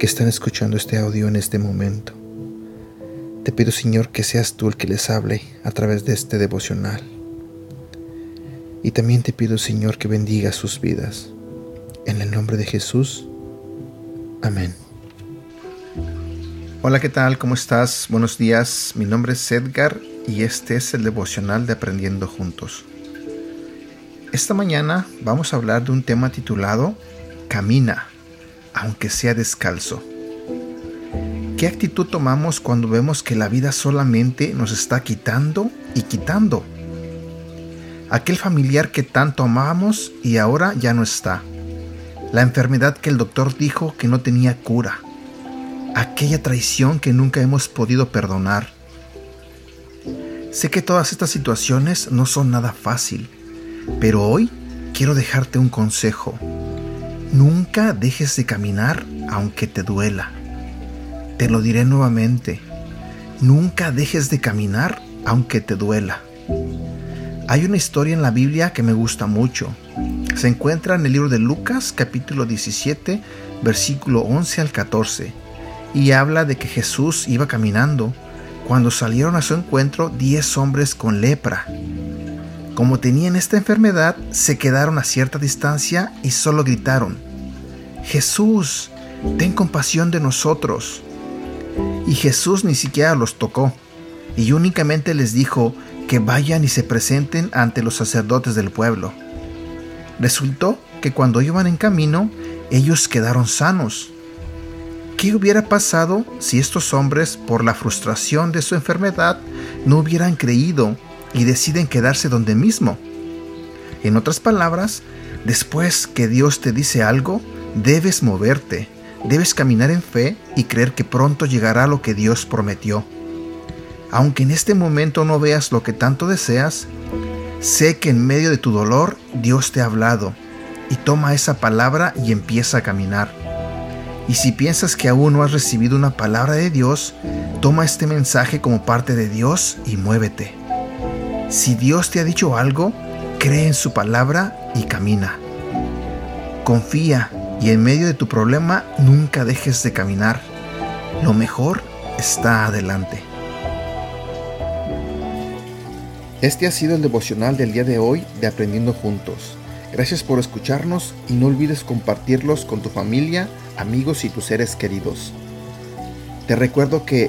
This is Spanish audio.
que están escuchando este audio en este momento. Te pido, Señor, que seas tú el que les hable a través de este devocional. Y también te pido, Señor, que bendiga sus vidas. En el nombre de Jesús. Amén. Hola, ¿qué tal? ¿Cómo estás? Buenos días. Mi nombre es Edgar y este es el devocional de Aprendiendo Juntos. Esta mañana vamos a hablar de un tema titulado Camina, aunque sea descalzo. ¿Qué actitud tomamos cuando vemos que la vida solamente nos está quitando y quitando? Aquel familiar que tanto amábamos y ahora ya no está. La enfermedad que el doctor dijo que no tenía cura aquella traición que nunca hemos podido perdonar. Sé que todas estas situaciones no son nada fácil, pero hoy quiero dejarte un consejo. Nunca dejes de caminar aunque te duela. Te lo diré nuevamente. Nunca dejes de caminar aunque te duela. Hay una historia en la Biblia que me gusta mucho. Se encuentra en el libro de Lucas capítulo 17 versículo 11 al 14 y habla de que Jesús iba caminando cuando salieron a su encuentro diez hombres con lepra. Como tenían esta enfermedad, se quedaron a cierta distancia y solo gritaron, Jesús, ten compasión de nosotros. Y Jesús ni siquiera los tocó, y únicamente les dijo que vayan y se presenten ante los sacerdotes del pueblo. Resultó que cuando iban en camino, ellos quedaron sanos ¿Qué hubiera pasado si estos hombres, por la frustración de su enfermedad, no hubieran creído y deciden quedarse donde mismo? En otras palabras, después que Dios te dice algo, debes moverte, debes caminar en fe y creer que pronto llegará lo que Dios prometió. Aunque en este momento no veas lo que tanto deseas, sé que en medio de tu dolor Dios te ha hablado y toma esa palabra y empieza a caminar. Y si piensas que aún no has recibido una palabra de Dios, toma este mensaje como parte de Dios y muévete. Si Dios te ha dicho algo, cree en su palabra y camina. Confía y en medio de tu problema nunca dejes de caminar. Lo mejor está adelante. Este ha sido el devocional del día de hoy de Aprendiendo Juntos. Gracias por escucharnos y no olvides compartirlos con tu familia, amigos y tus seres queridos. Te recuerdo que